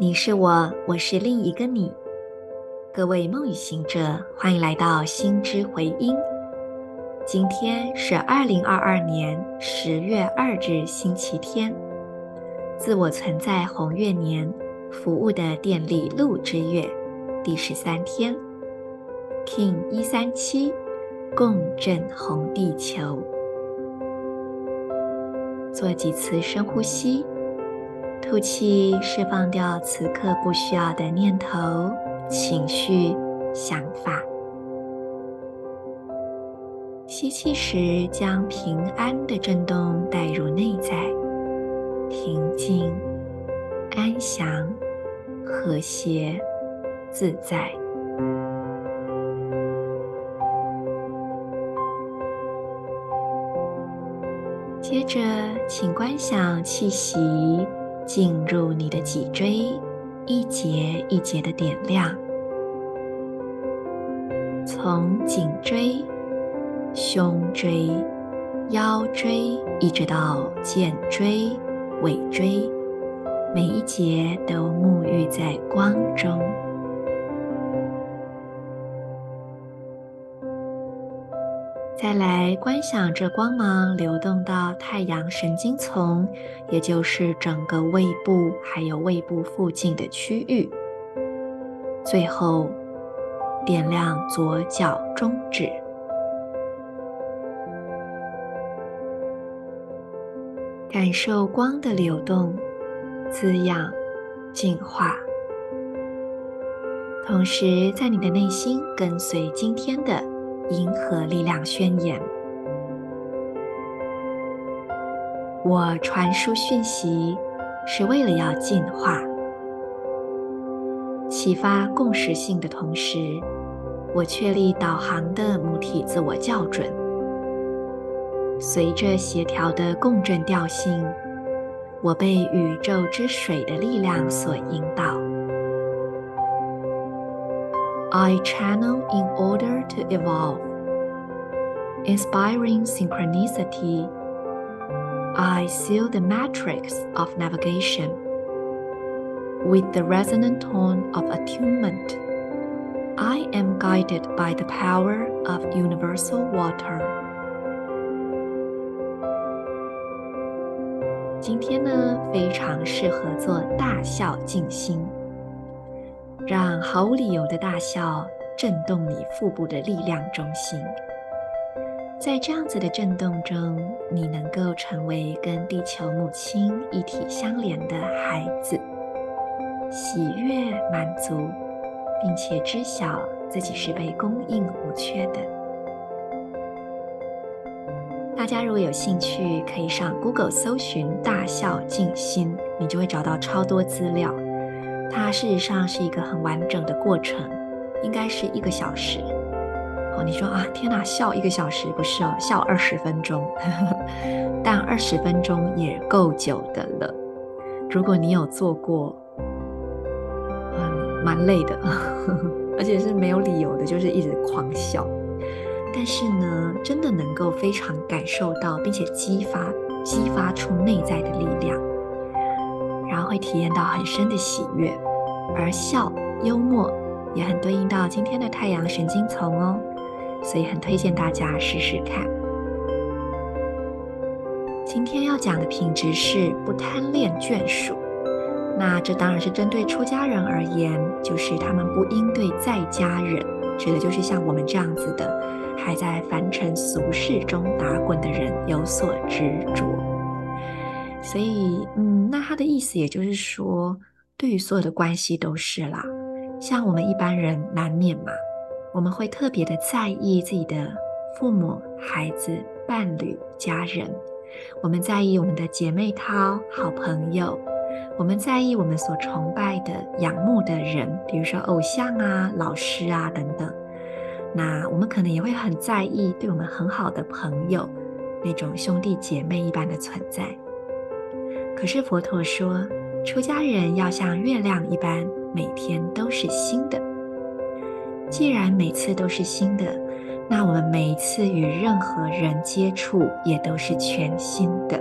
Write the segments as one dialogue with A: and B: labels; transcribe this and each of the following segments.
A: 你是我，我是另一个你。各位梦与行者，欢迎来到心之回音。今天是二零二二年十月二日，星期天。自我存在红月年，服务的电力路之月，第十三天，King 一三七，共振红地球。做几次深呼吸，吐气，释放掉此刻不需要的念头、情绪、想法。吸气时，将平安的震动带入内在，平静、安详、和谐、自在。接着，请观想气息进入你的脊椎，一节一节的点亮，从颈椎、胸椎、腰椎，一直到肩椎、尾椎，每一节都沐浴在光中。再来观想着光芒流动到太阳神经丛，也就是整个胃部还有胃部附近的区域。最后点亮左脚中指，感受光的流动、滋养、净化。同时，在你的内心跟随今天的。银河力量宣言：我传输讯息是为了要进化、启发共识性的同时，我确立导航的母体自我校准。随着协调的共振调性，我被宇宙之水的力量所引导。I channel in order to evolve. Inspiring synchronicity. I seal the matrix of navigation with the resonant tone of attunement. I am guided by the power of universal water. 今天呢，非常适合做大笑静心。 让毫无理由的大笑震动你腹部的力量中心，在这样子的震动中，你能够成为跟地球母亲一体相连的孩子，喜悦、满足，并且知晓自己是被供应无缺的。大家如果有兴趣，可以上 Google 搜寻“大笑静心”，你就会找到超多资料。它事实上是一个很完整的过程，应该是一个小时。哦，你说啊，天哪，笑一个小时不是哦，笑二十分钟，但二十分钟也够久的了。如果你有做过，嗯，蛮累的，而且是没有理由的，就是一直狂笑。但是呢，真的能够非常感受到，并且激发激发出内在的力量。然后会体验到很深的喜悦，而笑、幽默也很对应到今天的太阳神经丛哦，所以很推荐大家试试看。今天要讲的品质是不贪恋眷属，那这当然是针对出家人而言，就是他们不应对在家人，指的就是像我们这样子的，还在凡尘俗世中打滚的人有所执着。所以，嗯，那他的意思也就是说，对于所有的关系都是啦。像我们一般人难免嘛，我们会特别的在意自己的父母、孩子、伴侣、家人，我们在意我们的姐妹淘、好朋友，我们在意我们所崇拜的、仰慕的人，比如说偶像啊、老师啊等等。那我们可能也会很在意对我们很好的朋友，那种兄弟姐妹一般的存在。可是佛陀说，出家人要像月亮一般，每天都是新的。既然每次都是新的，那我们每一次与任何人接触也都是全新的，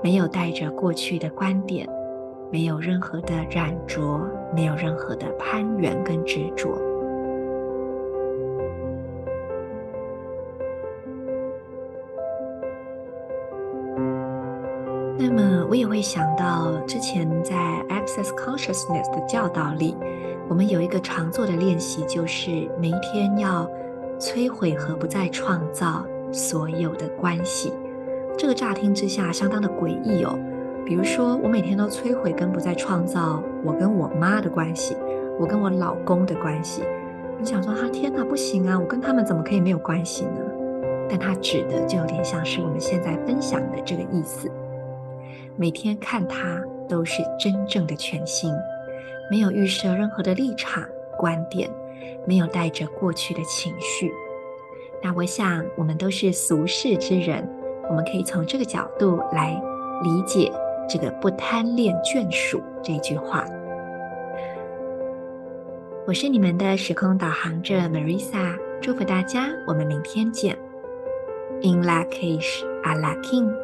A: 没有带着过去的观点，没有任何的染着，没有任何的攀缘跟执着。我也会想到之前在 Access Consciousness 的教导里，我们有一个常做的练习，就是每一天要摧毁和不再创造所有的关系。这个乍听之下相当的诡异哦。比如说，我每天都摧毁跟不再创造我跟我妈的关系，我跟我老公的关系。你想说，哈，天哪，不行啊！我跟他们怎么可以没有关系呢？但他指的就有点像是我们现在分享的这个意思。每天看它都是真正的全新，没有预设任何的立场观点，没有带着过去的情绪。那我想，我们都是俗世之人，我们可以从这个角度来理解。这个不贪恋眷属这句话，我是你们的时空导航者 Marisa，祝福大家，我们明天见。In Lak'ech Ala K'in